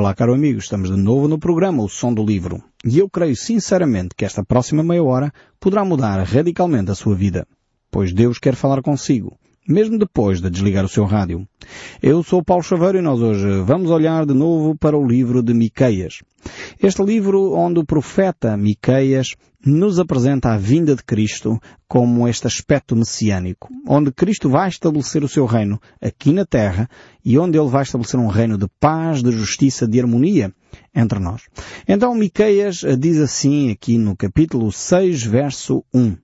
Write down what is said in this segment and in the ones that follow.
Olá, caro amigo, estamos de novo no programa O Som do Livro. E eu creio sinceramente que esta próxima meia hora poderá mudar radicalmente a sua vida. Pois Deus quer falar consigo mesmo depois de desligar o seu rádio. Eu sou Paulo Chaveiro e nós hoje vamos olhar de novo para o livro de Miqueias. Este livro onde o profeta Miqueias nos apresenta a vinda de Cristo como este aspecto messiânico, onde Cristo vai estabelecer o seu reino aqui na terra e onde ele vai estabelecer um reino de paz, de justiça, de harmonia entre nós. Então Miqueias diz assim aqui no capítulo 6, verso 1.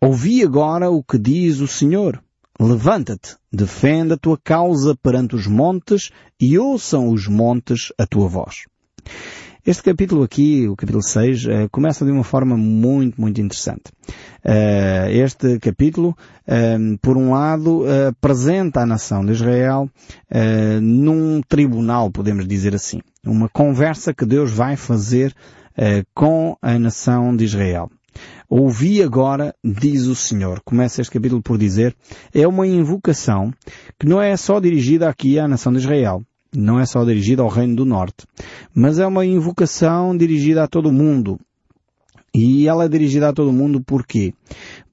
Ouvi agora o que diz o Senhor. Levanta-te, defenda a tua causa perante os montes e ouçam os montes a tua voz. Este capítulo aqui, o capítulo 6, eh, começa de uma forma muito, muito interessante. Eh, este capítulo, eh, por um lado, apresenta a nação de Israel num tribunal, podemos dizer assim. Uma conversa que Deus vai fazer com a nação de Israel. Ouvi agora, diz o Senhor. Começa este capítulo por dizer, é uma invocação que não é só dirigida aqui à nação de Israel. Não é só dirigida ao Reino do Norte. Mas é uma invocação dirigida a todo o mundo. E ela é dirigida a todo mundo porquê?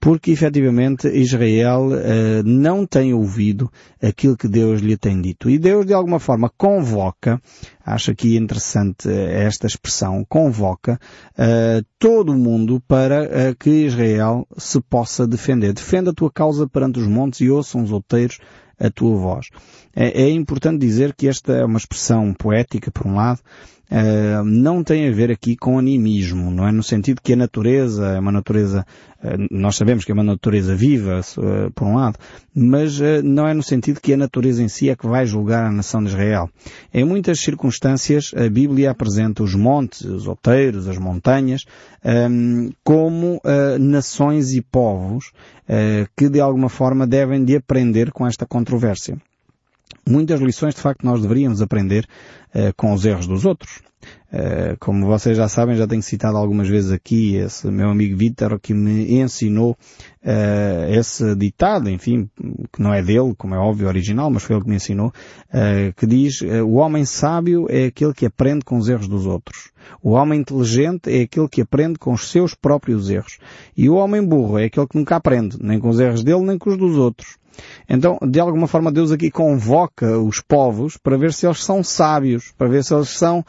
Porque efetivamente Israel uh, não tem ouvido aquilo que Deus lhe tem dito. E Deus de alguma forma convoca, acho aqui interessante eh, esta expressão, convoca uh, todo o mundo para que Israel se possa defender. Defenda a tua causa perante os montes e ouçam os outeiros a tua voz. É, é importante dizer que esta é uma expressão poética, por um lado, Uh, não tem a ver aqui com animismo, não é? No sentido que a natureza é uma natureza, uh, nós sabemos que é uma natureza viva, uh, por um lado, mas não é no sentido que a natureza em si é que vai julgar a nação de Israel. Em muitas circunstâncias, a Bíblia apresenta os montes, os outeiros, as montanhas, como nações e povos que de alguma forma devem de aprender com esta controvérsia muitas lições de facto nós deveríamos aprender uh, com os erros dos outros. Uh, como vocês já sabem, já tenho citado algumas vezes aqui esse meu amigo Vítor que me ensinou uh, esse ditado, enfim, que não é dele, como é óbvio, original, mas foi ele que me ensinou, que diz, o homem sábio é aquele que aprende com os erros dos outros. O homem inteligente é aquele que aprende com os seus próprios erros. E o homem burro é aquele que nunca aprende, nem com os erros dele, nem com os dos outros. Então, de alguma forma, Deus aqui convoca os povos para ver se eles são sábios, para ver se eles são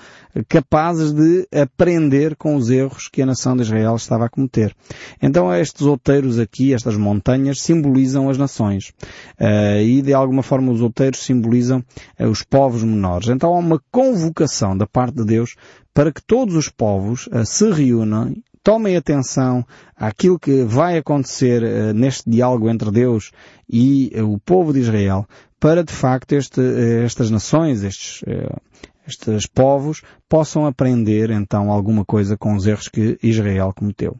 capazes de aprender com os erros que a nação de Israel estava a cometer. Então, estes outeiros aqui, estas montanhas, simbolizam as nações. Uh, e, de alguma forma, os outeiros simbolizam uh, os povos menores. Então, há uma convocação da parte de Deus para que todos os povos uh, se reúnam tomem atenção àquilo que vai acontecer uh, neste diálogo entre Deus e uh, o povo de Israel, para de facto este, uh, estas nações, estes, estes povos, possam aprender então alguma coisa com os erros que Israel cometeu.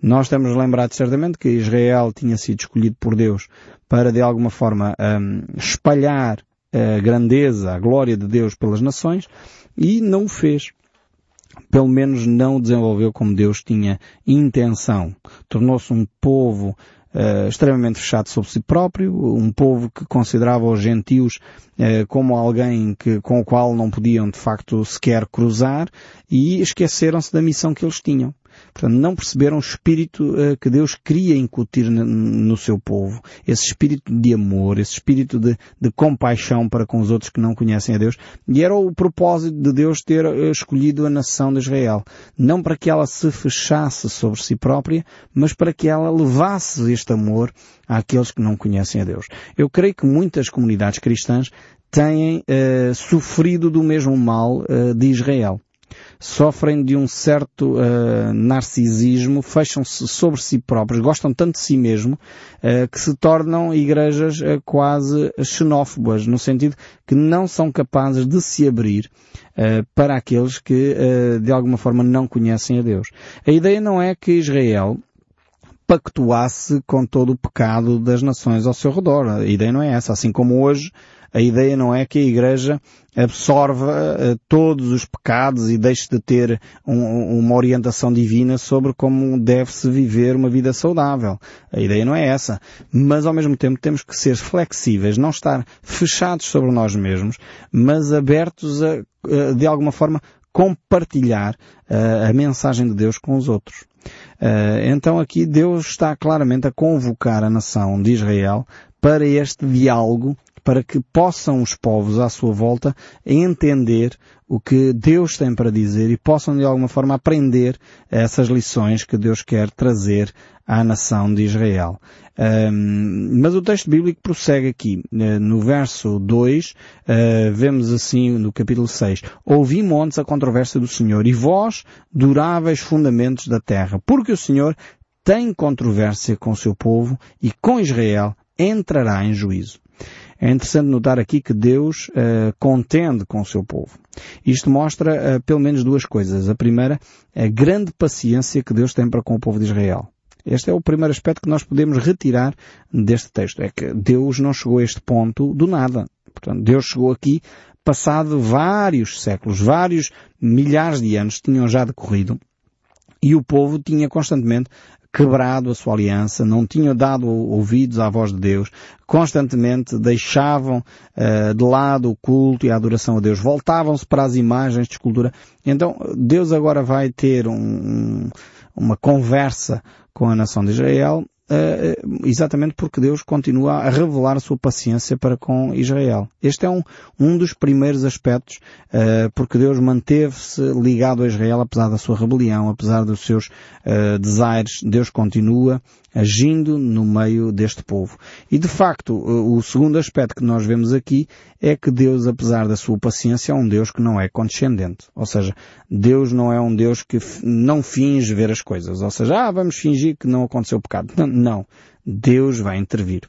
Nós temos lembrado certamente que Israel tinha sido escolhido por Deus para de alguma forma um, espalhar a grandeza, a glória de Deus pelas nações e não o fez pelo menos não desenvolveu como Deus tinha intenção. Tornou-se um povo uh, extremamente fechado sobre si próprio, um povo que considerava os gentios uh, como alguém que, com o qual não podiam de facto sequer cruzar e esqueceram-se da missão que eles tinham. Portanto, não perceberam o espírito uh, que Deus queria incutir no, seu povo. Esse espírito de amor, esse espírito de, de, compaixão para com os outros que não conhecem a Deus. E era o propósito de Deus ter uh, escolhido a nação de Israel. Não para que ela se fechasse sobre si própria, mas para que ela levasse este amor àqueles que não conhecem a Deus. Eu creio que muitas comunidades cristãs têm uh, sofrido do mesmo mal de Israel sofrem de um certo uh, narcisismo, fecham-se sobre si próprios, gostam tanto de si mesmo, uh, que se tornam igrejas uh, quase xenófobas, no sentido que não são capazes de se abrir para aqueles que de alguma forma não conhecem a Deus. A ideia não é que Israel pactuasse com todo o pecado das nações ao seu redor. A ideia não é essa. Assim como hoje a ideia não é que a Igreja absorva uh, todos os pecados e deixe de ter um, uma orientação divina sobre como deve-se viver uma vida saudável. A ideia não é essa. Mas ao mesmo tempo temos que ser flexíveis, não estar fechados sobre nós mesmos, mas abertos a uh, de alguma forma, compartilhar uh, a mensagem de Deus com os outros. Então aqui Deus está claramente a convocar a nação de Israel para este diálogo, para que possam os povos à sua volta entender o que Deus tem para dizer e possam de alguma forma aprender essas lições que Deus quer trazer à nação de Israel. Um, mas o texto bíblico prossegue aqui. Uh, no verso 2, uh, eh, vemos assim no capítulo 6, Ouvi montes a controvérsia do Senhor e vós, duráveis fundamentos da terra, porque o Senhor tem controvérsia com o seu povo e com Israel entrará em juízo. É interessante notar aqui que Deus uh, contende com o seu povo. Isto mostra uh, pelo menos duas coisas. A primeira, a grande paciência que Deus tem para com o povo de Israel. Este é o primeiro aspecto que nós podemos retirar deste texto. É que Deus não chegou a este ponto do nada. Portanto, Deus chegou aqui passado vários séculos, vários milhares de anos tinham já decorrido e o povo tinha constantemente quebrado a sua aliança, não tinham dado ouvidos à voz de Deus, constantemente deixavam uh, de lado o culto e a adoração a Deus, voltavam-se para as imagens de escultura. Então Deus agora vai ter um, uma conversa com a nação de Israel, uh, exatamente porque Deus continua a revelar a sua paciência para com Israel. Este é um, um dos primeiros aspectos, uh, porque Deus manteve-se ligado a Israel apesar da sua rebelião, apesar dos seus uh, desaires. Deus continua agindo no meio deste povo. E de facto, o segundo aspecto que nós vemos aqui é que Deus, apesar da sua paciência, é um Deus que não é condescendente. Ou seja, Deus não é um Deus que não finge ver as coisas. Ou seja, ah, vamos fingir que não aconteceu o pecado. Não, não. Deus vai intervir.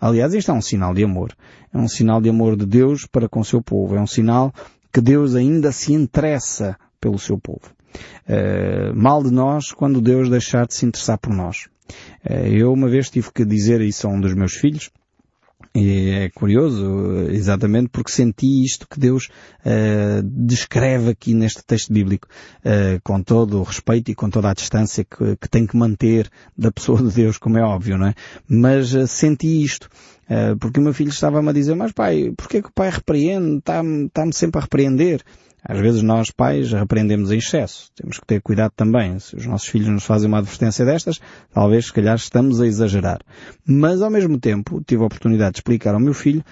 Aliás, isto é um sinal de amor. É um sinal de amor de Deus para com o seu povo. É um sinal que Deus ainda se interessa pelo seu povo. Uh, mal de nós quando Deus deixar de se interessar por nós. Eh, eu uma vez tive que dizer isso a um dos meus filhos, e é curioso, exatamente porque senti isto que Deus uh, descreve aqui neste texto bíblico, uh, com todo o respeito e com toda a distância que, que, tem que manter da pessoa de Deus, como é óbvio, não é? Mas uh, senti isto, porque o meu filho estava-me a dizer, mas pai, porquê que o pai repreende? Está-me está sempre a repreender. Às vezes nós pais repreendemos em excesso. Temos que ter cuidado também. Se os nossos filhos nos fazem uma advertência destas, talvez se calhar estamos a exagerar. Mas ao mesmo tempo tive a oportunidade de explicar ao meu filho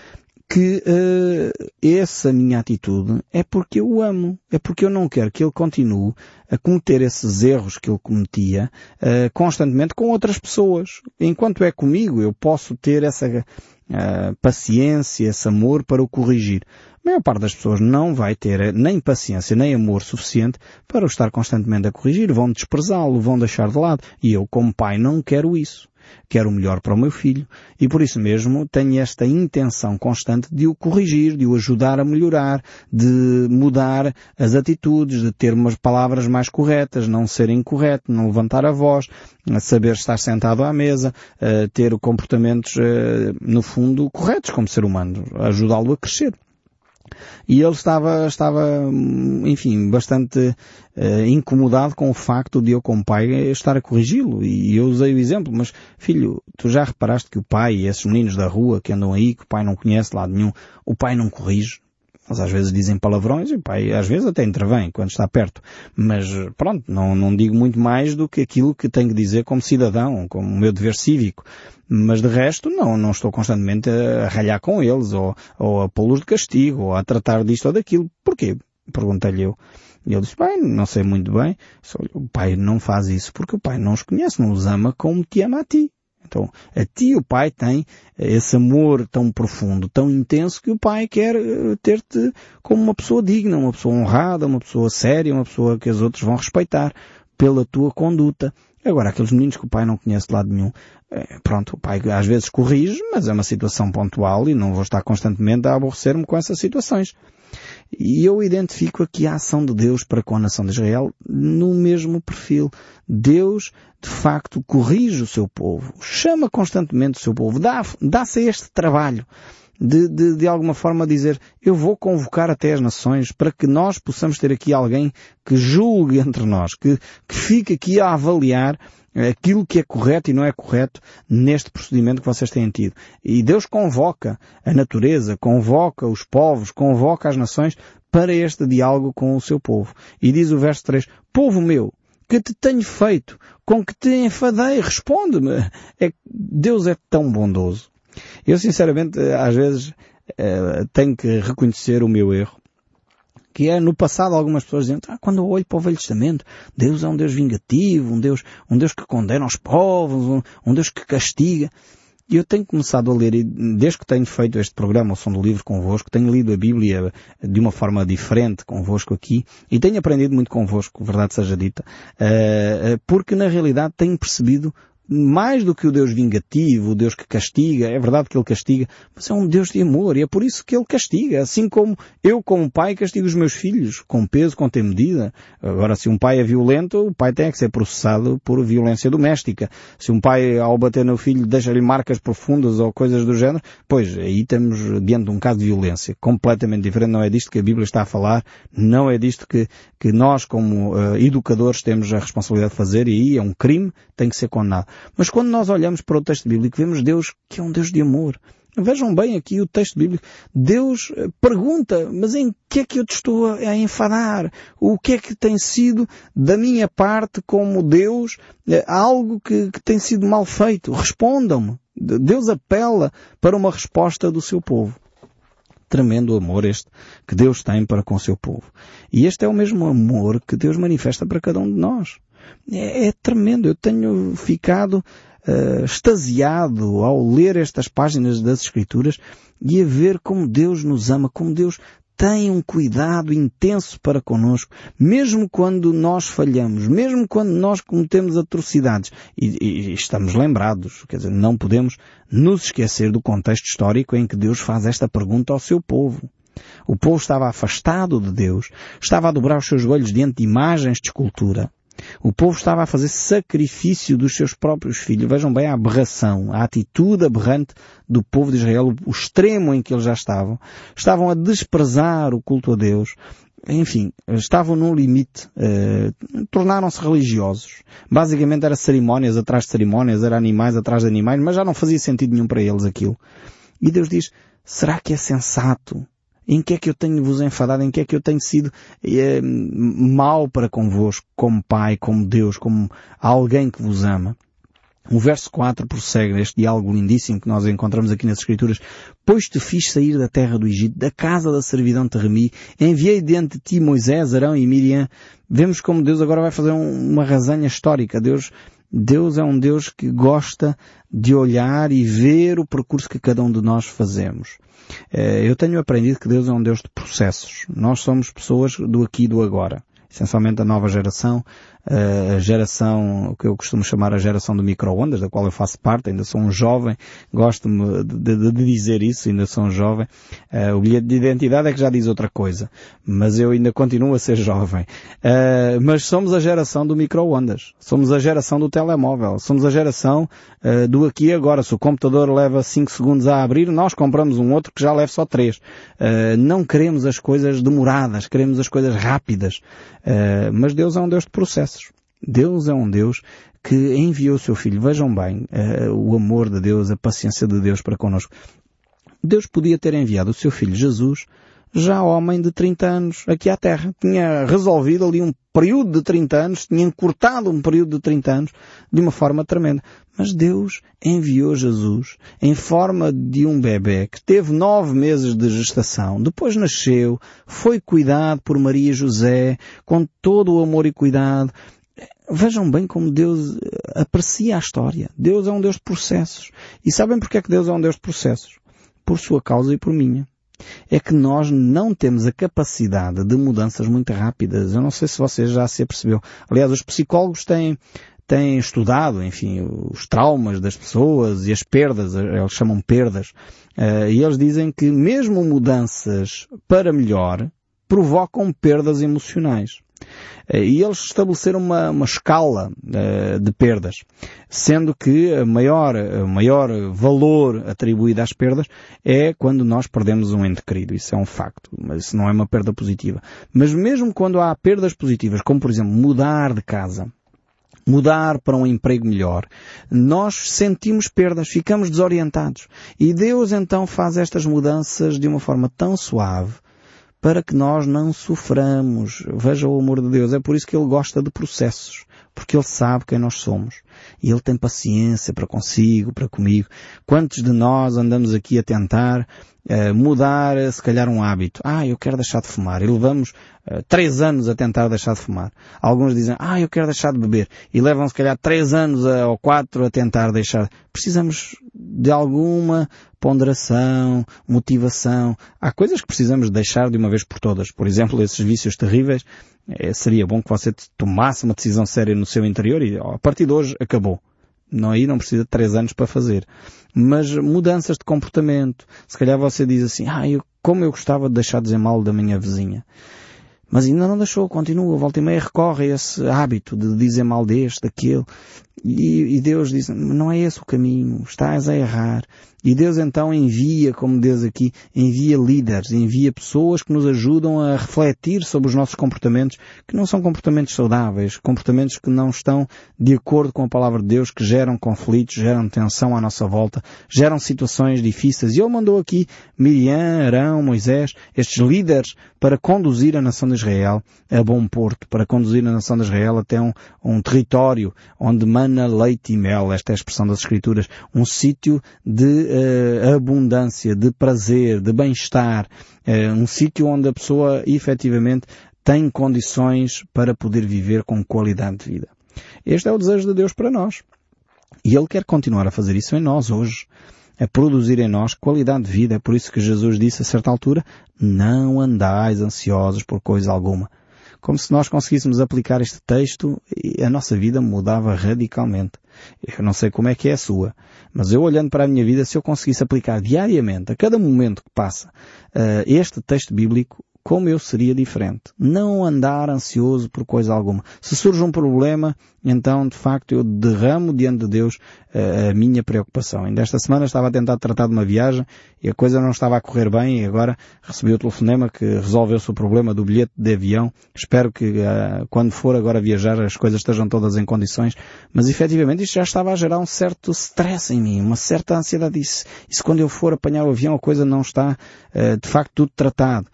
que uh, essa minha atitude é porque eu o amo, é porque eu não quero que ele continue a cometer esses erros que ele cometia uh, constantemente com outras pessoas. Enquanto é comigo, eu posso ter essa uh, paciência, esse amor para o corrigir. A maior parte das pessoas não vai ter nem paciência nem amor suficiente para o estar constantemente a corrigir, vão desprezá-lo, vão deixar de lado. E eu, como pai, não quero isso. Quero o melhor para o meu filho e por isso mesmo tenho esta intenção constante de o corrigir, de o ajudar a melhorar, de mudar as atitudes, de ter umas palavras mais corretas, não ser incorreto, não levantar a voz, saber estar sentado à mesa, ter comportamentos, no fundo, corretos como ser humano, ajudá-lo a crescer. E ele estava, estava, enfim, bastante uh, incomodado com o facto de eu, como pai, estar a corrigi-lo. E eu usei o exemplo, mas filho, tu já reparaste que o pai e esses meninos da rua que andam aí, que o pai não conhece lado nenhum, o pai não corrige? Eles às vezes dizem palavrões e pai às vezes até intervém quando está perto. Mas pronto, não, não digo muito mais do que aquilo que tenho que dizer como cidadão, como o meu dever cívico. Mas de resto, não, não estou constantemente a ralhar com eles, ou, ou a pô-los de castigo, ou a tratar disto ou daquilo. Porquê? Perguntei-lhe eu. E ele disse, pai, não sei muito bem. O pai não faz isso porque o pai não os conhece, não os ama como te ama a ti. Então, a ti o pai tem esse amor tão profundo, tão intenso que o pai quer eh, ter-te como uma pessoa digna, uma pessoa honrada, uma pessoa séria, uma pessoa que os outros vão respeitar pela tua conduta. Agora, aqueles meninos que o pai não conhece de lado nenhum, é, pronto, o pai às vezes corrige, mas é uma situação pontual e não vou estar constantemente a aborrecer-me com essas situações. E eu identifico aqui a ação de Deus para com a nação de Israel no mesmo perfil. Deus, de facto, corrige o seu povo, chama constantemente o seu povo, dá-se dá a este trabalho de, de, de alguma forma dizer, eu vou convocar até as nações para que nós possamos ter aqui alguém que julgue entre nós, que, que fique aqui a avaliar aquilo que é correto e não é correto neste procedimento que vocês têm tido. E Deus convoca a natureza, convoca os povos, convoca as nações para este diálogo com o seu povo. E diz o verso 3, Povo meu, que te tenho feito, com que te enfadei, responde-me. É, Deus é tão bondoso. Eu sinceramente, às vezes, eh, tenho que reconhecer o meu erro que é no passado algumas pessoas dizem, ah, quando eu olho para o Velho Testamento, Deus é um Deus vingativo, um Deus, um Deus que condena os povos, um, um Deus que castiga. E eu tenho começado a ler, desde que tenho feito este programa, o Som do Livro convosco, tenho lido a Bíblia de uma forma diferente convosco aqui, e tenho aprendido muito convosco, verdade seja dita, eh, eh, porque na realidade tenho percebido mais do que o Deus vingativo, o Deus que castiga, é verdade que Ele castiga, mas é um Deus de amor e é por isso que Ele castiga. Assim como eu, como pai, castigo os meus filhos, com peso, com tem medida. Agora, se um pai é violento, o pai tem que ser processado por violência doméstica. Se um pai, ao bater no filho, deixa-lhe marcas profundas ou coisas do género, pois aí estamos diante de um caso de violência completamente diferente. Não é disto que a Bíblia está a falar, não é disto que, que nós, como uh, educadores, temos a responsabilidade de fazer e aí é um crime, tem que ser condenado. Mas quando nós olhamos para o texto bíblico, vemos Deus que é um Deus de amor. Vejam bem aqui o texto bíblico. Deus eh, pergunta, mas em que é que eu te estou a enfadar? O que é que tem sido da minha parte como Deus eh, algo que, que tem sido mal feito? Respondam-me. Deus apela para uma resposta do seu povo. Tremendo amor este que Deus tem para com o seu povo. E este é o mesmo amor que Deus manifesta para cada um de nós. É, é tremendo. Eu tenho ficado uh, extasiado ao ler estas páginas das Escrituras e a ver como Deus nos ama, como Deus tem um cuidado intenso para conosco, mesmo quando nós falhamos, mesmo quando nós cometemos atrocidades. E, e, estamos lembrados, quer dizer, não podemos nos esquecer do contexto histórico em que Deus faz esta pergunta ao seu povo. O povo estava afastado de Deus, estava a dobrar os seus joelhos diante de imagens de escultura. O povo estava a fazer sacrifício dos seus próprios filhos. Vejam bem a aberração, a atitude aberrante do povo de Israel, o extremo em que eles já estavam. Estavam a desprezar o culto a Deus. Enfim, estavam num limite, eh, tornaram-se religiosos. Basicamente era cerimónias atrás de cerimónias, era animais atrás de animais, mas já não fazia sentido nenhum para eles aquilo. E Deus diz, será que é sensato em que é que eu tenho vos enfadado? Em que é que eu tenho sido eh, mau para convosco, como Pai, como Deus, como alguém que vos ama? O verso 4 prossegue este diálogo lindíssimo que nós encontramos aqui nas Escrituras. Pois te fiz sair da terra do Egito, da casa da servidão te remi, enviei diante de ti Moisés, Arão e Miriam. Vemos como Deus agora vai fazer um, uma resenha histórica. Deus, Deus é um Deus que gosta de olhar e ver o percurso que cada um de nós fazemos. Eh, eu tenho aprendido que Deus é um Deus de processos. Nós somos pessoas do aqui e do agora. Essencialmente a nova geração a geração, o que eu costumo chamar a geração do micro-ondas, da qual eu faço parte, ainda sou um jovem, gosto-me de, de, de, dizer isso, ainda sou um jovem. Uh, o bilhete de identidade é que já diz outra coisa, mas eu ainda continuo a ser jovem. Uh, mas somos a geração do micro-ondas, somos a geração do telemóvel, somos a geração uh, do aqui e agora. Se o computador leva 5 segundos a abrir, nós compramos um outro que já leva só 3. não queremos as coisas demoradas, queremos as coisas rápidas. mas Deus é um Deus de processo. Deus é um Deus que enviou o seu Filho. Vejam bem uh, o amor de Deus, a paciência de Deus para connosco. Deus podia ter enviado o seu Filho Jesus, já homem de 30 anos, aqui à Terra. Tinha resolvido ali um período de 30 anos, tinha encurtado um período de 30 anos de uma forma tremenda. Mas Deus enviou Jesus em forma de um bebê que teve nove meses de gestação, depois nasceu, foi cuidado por Maria José, com todo o amor e cuidado, Vejam bem como Deus eh, aprecia a história. Deus é um Deus de processos. E sabem porque é que Deus é um Deus de processos? Por sua causa e por minha. É que nós não temos a capacidade de mudanças muito rápidas. Eu não sei se vocês já se apercebeu. Aliás, os psicólogos têm, têm estudado, enfim, os traumas das pessoas e as perdas, eh, eles chamam perdas, uh, e eles dizem que mesmo mudanças para melhor provocam perdas emocionais. E eles estabeleceram uma, uma escala de perdas, sendo que o maior, maior valor atribuído às perdas é quando nós perdemos um ente querido. Isso é um facto, mas isso não é uma perda positiva. Mas mesmo quando há perdas positivas, como por exemplo mudar de casa, mudar para um emprego melhor, nós sentimos perdas, ficamos desorientados. E Deus então faz estas mudanças de uma forma tão suave para que nós não soframos. Veja o amor de Deus. É por isso que Ele gosta de processos. Porque Ele sabe quem nós somos. E Ele tem paciência para consigo, para comigo. Quantos de nós andamos aqui a tentar uh, mudar, se calhar, um hábito? Ah, eu quero deixar de fumar. E levamos uh, três anos a tentar deixar de fumar. Alguns dizem, ah, eu quero deixar de beber. E levam, se calhar, três anos ou quatro a tentar deixar. Precisamos de alguma ponderação, motivação. Há coisas que precisamos deixar de uma vez por todas. Por exemplo, esses vícios terríveis. É, seria bom que você tomasse uma decisão séria no seu interior e a partir de hoje acabou. Não, aí não precisa de três anos para fazer. Mas mudanças de comportamento. Se calhar você diz assim, ah, eu, como eu gostava de deixar de dizer mal da minha vizinha. Mas ainda não deixou, continua, volta e meia recorre a esse hábito de dizer mal deste, daquele. E, e Deus diz, não é esse o caminho, estás a errar. E Deus então envia, como Deus aqui, envia líderes, envia pessoas que nos ajudam a refletir sobre os nossos comportamentos, que não são comportamentos saudáveis, comportamentos que não estão de acordo com a palavra de Deus, que geram conflitos, geram tensão à nossa volta, geram situações difíceis. E Ele mandou aqui Miriam, Arão, Moisés, estes líderes, para conduzir a nação de Israel a bom porto, para conduzir a nação de Israel até um, um território onde mana leite e mel, esta é a expressão das Escrituras, um sítio de uh, abundância, de prazer, de bem-estar, uh, um sítio onde a pessoa efetivamente tem condições para poder viver com qualidade de vida. Este é o desejo de Deus para nós. E Ele quer continuar a fazer isso em nós hoje. A produzir em nós qualidade de vida. É por isso que Jesus disse a certa altura, não andais ansiosos por coisa alguma. Como se nós conseguíssemos aplicar este texto e a nossa vida mudava radicalmente. Eu não sei como é que é a sua, mas eu olhando para a minha vida, se eu conseguisse aplicar diariamente, a cada momento que passa, uh, este texto bíblico, como eu seria diferente. Não andar ansioso por coisa alguma. Se surge um problema, então de facto eu derramo diante de Deus uh, a minha preocupação. Ainda esta semana estava a tentar tratar de uma viagem e a coisa não estava a correr bem e agora recebi o telefonema que resolveu-se o problema do bilhete de avião. Espero que uh, quando for agora viajar as coisas estejam todas em condições. Mas efetivamente isto já estava a gerar um certo stress em mim, uma certa ansiedade. E se, e se quando eu for apanhar o avião a coisa não está uh, de facto tudo tratado.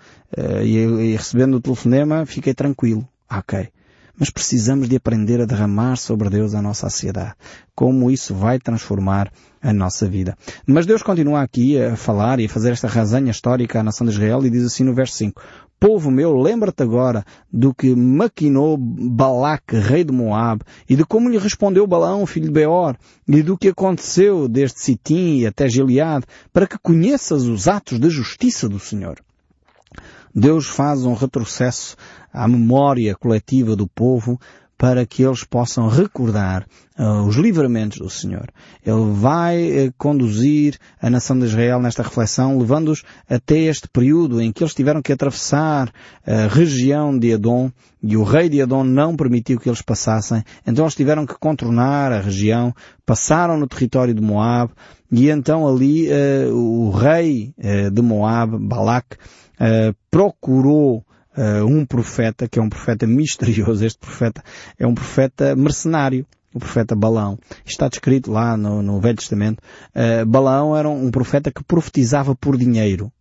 E, recebendo o telefonema fiquei tranquilo. Ok. Mas precisamos de aprender a derramar sobre Deus a nossa ansiedade. Como isso vai transformar a nossa vida. Mas Deus continua aqui a falar e a fazer esta resenha histórica à nação de Israel e diz assim no verso 5. Povo meu, lembra-te agora do que maquinou Balac, rei de Moab, e de como lhe respondeu Balaão, filho de Beor, e do que aconteceu desde Sitim até Gileade, para que conheças os atos de justiça do Senhor. Deus faz um retrocesso à memória coletiva do povo para que eles possam recordar uh, os livramentos do Senhor. Ele vai uh, conduzir a nação de Israel nesta reflexão, levando-os até este período em que eles tiveram que atravessar a região de Edom e o rei de Edom não permitiu que eles passassem. Então eles tiveram que contornar a região, passaram no território de Moab e então ali uh, o rei de Moab, Balak, procurou uh, um profeta, que é um profeta misterioso. Este profeta é um profeta mercenário. O profeta Balão. Está descrito lá no, no Velho Testamento. Uh, Balão era um, profeta que profetizava por dinheiro.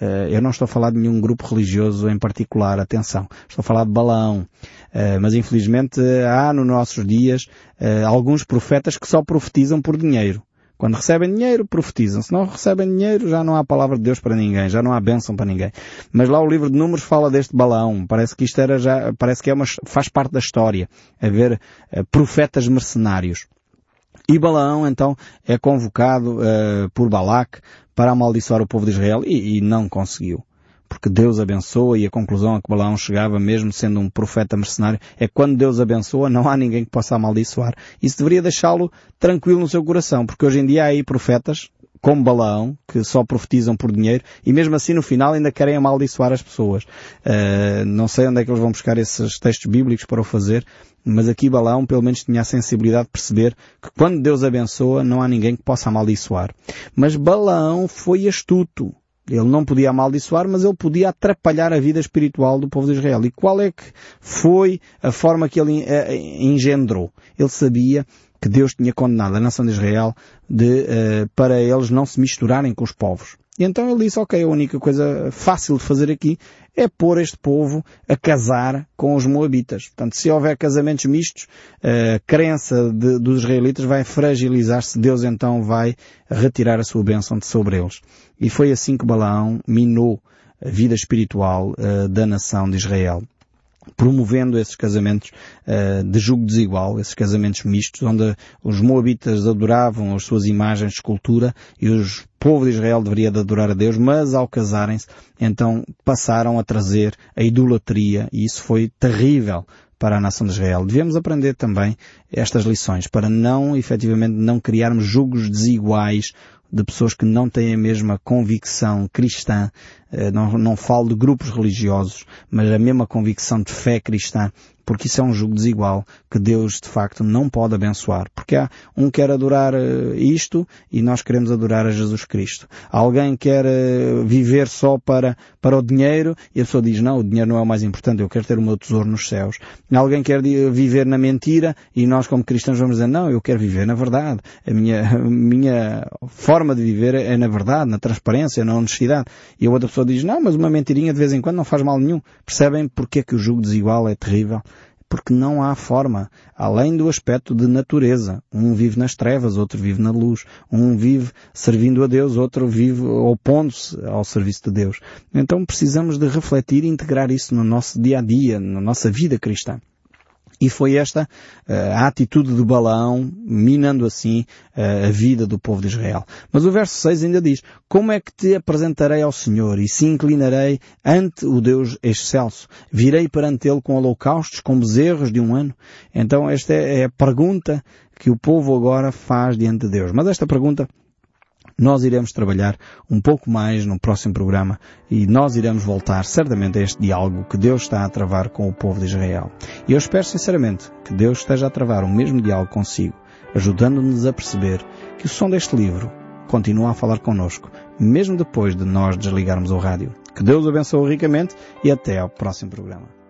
Uh, eu não estou a falar de nenhum grupo religioso em particular, atenção. Estou a falar de Balaão. Uh, mas infelizmente há nos nossos dias alguns profetas que só profetizam por dinheiro. Quando recebem dinheiro, profetizam. Se não recebem dinheiro, já não há palavra de Deus para ninguém, já não há bênção para ninguém. Mas lá o livro de Números fala deste Balaão. Parece que isto era já, parece que é uma, faz parte da história. Haver uh, profetas mercenários. E Balaão então é convocado uh, por Balac para amaldiçoar o povo de Israel e, e não conseguiu porque Deus abençoa e a conclusão a que Balaão chegava, mesmo sendo um profeta mercenário, é quando Deus abençoa, não há ninguém que possa amaldiçoar. Isso deveria deixá-lo tranquilo no seu coração, porque hoje em dia há aí profetas, como Balaão, que só profetizam por dinheiro, e mesmo assim no final ainda querem amaldiçoar as pessoas. Uh, não sei onde é que eles vão buscar esses textos bíblicos para o fazer, mas aqui Balaão pelo menos tinha a sensibilidade de perceber que quando Deus abençoa não há ninguém que possa amaldiçoar. Mas Balaão foi astuto. Ele não podia amaldiçoar, mas ele podia atrapalhar a vida espiritual do povo de Israel. E qual é que foi a forma que ele eh, engendrou? Ele sabia que Deus tinha condenado a nação de Israel de, uh, para eles não se misturarem com os povos. E então ele disse, ok, a única coisa fácil de fazer aqui é pôr este povo a casar com os moabitas. Portanto, se houver casamentos mistos, a crença de, dos israelitas vai fragilizar-se. Deus então vai retirar a sua bênção de sobre eles. E foi assim que Balaão minou a vida espiritual uh, da nação de Israel promovendo esses casamentos uh, de julgo desigual, esses casamentos mistos, onde os moabitas adoravam as suas imagens de escultura e o povo de Israel deveria de adorar a Deus, mas ao casarem-se, então passaram a trazer a idolatria e isso foi terrível para a nação de Israel. Devemos aprender também estas lições para não, efetivamente, não criarmos julgos desiguais de pessoas que não têm a mesma convicção cristã, não, não falo de grupos religiosos, mas a mesma convicção de fé cristã, porque isso é um jugo desigual que Deus de facto não pode abençoar. Porque há um quer adorar eh, isto e nós queremos adorar a Jesus Cristo. Alguém quer eh, viver só para, para o dinheiro e a pessoa diz não, o dinheiro não é o mais importante, eu quero ter o meu tesouro nos céus. Alguém quer viver na mentira e nós como cristãos vamos dizer não, eu quero viver na verdade. A minha, a minha forma de viver é na verdade, na transparência, na honestidade. E a outra pessoa diz não, mas uma mentirinha de vez em quando não faz mal nenhum. Percebem porque é que o jugo desigual é terrível? porque não há forma, além do aspecto de natureza. Um vive nas trevas, outro vive na luz. Um vive servindo a Deus, outro vive opondo-se ao serviço de Deus. Então precisamos de refletir e integrar isso no nosso dia a dia, na nossa vida cristã. E foi esta uh, a atitude de Balaão, minando assim uh, a vida do povo de Israel. Mas o verso 6 ainda diz, como é que te apresentarei ao Senhor e se inclinarei ante o Deus excelso? Virei perante ele com holocaustos, com bezerros de um ano? Então esta é a pergunta que o povo agora faz diante de Deus. Mas esta pergunta nós iremos trabalhar um pouco mais no próximo programa e nós iremos voltar certamente a este diálogo que Deus está a travar com o povo de Israel. E eu espero sinceramente que Deus esteja a travar o mesmo diálogo consigo, ajudando-nos a perceber que o som deste livro continua a falar connosco, mesmo depois de nós desligarmos o rádio. Que Deus abençoe ricamente e até ao próximo programa.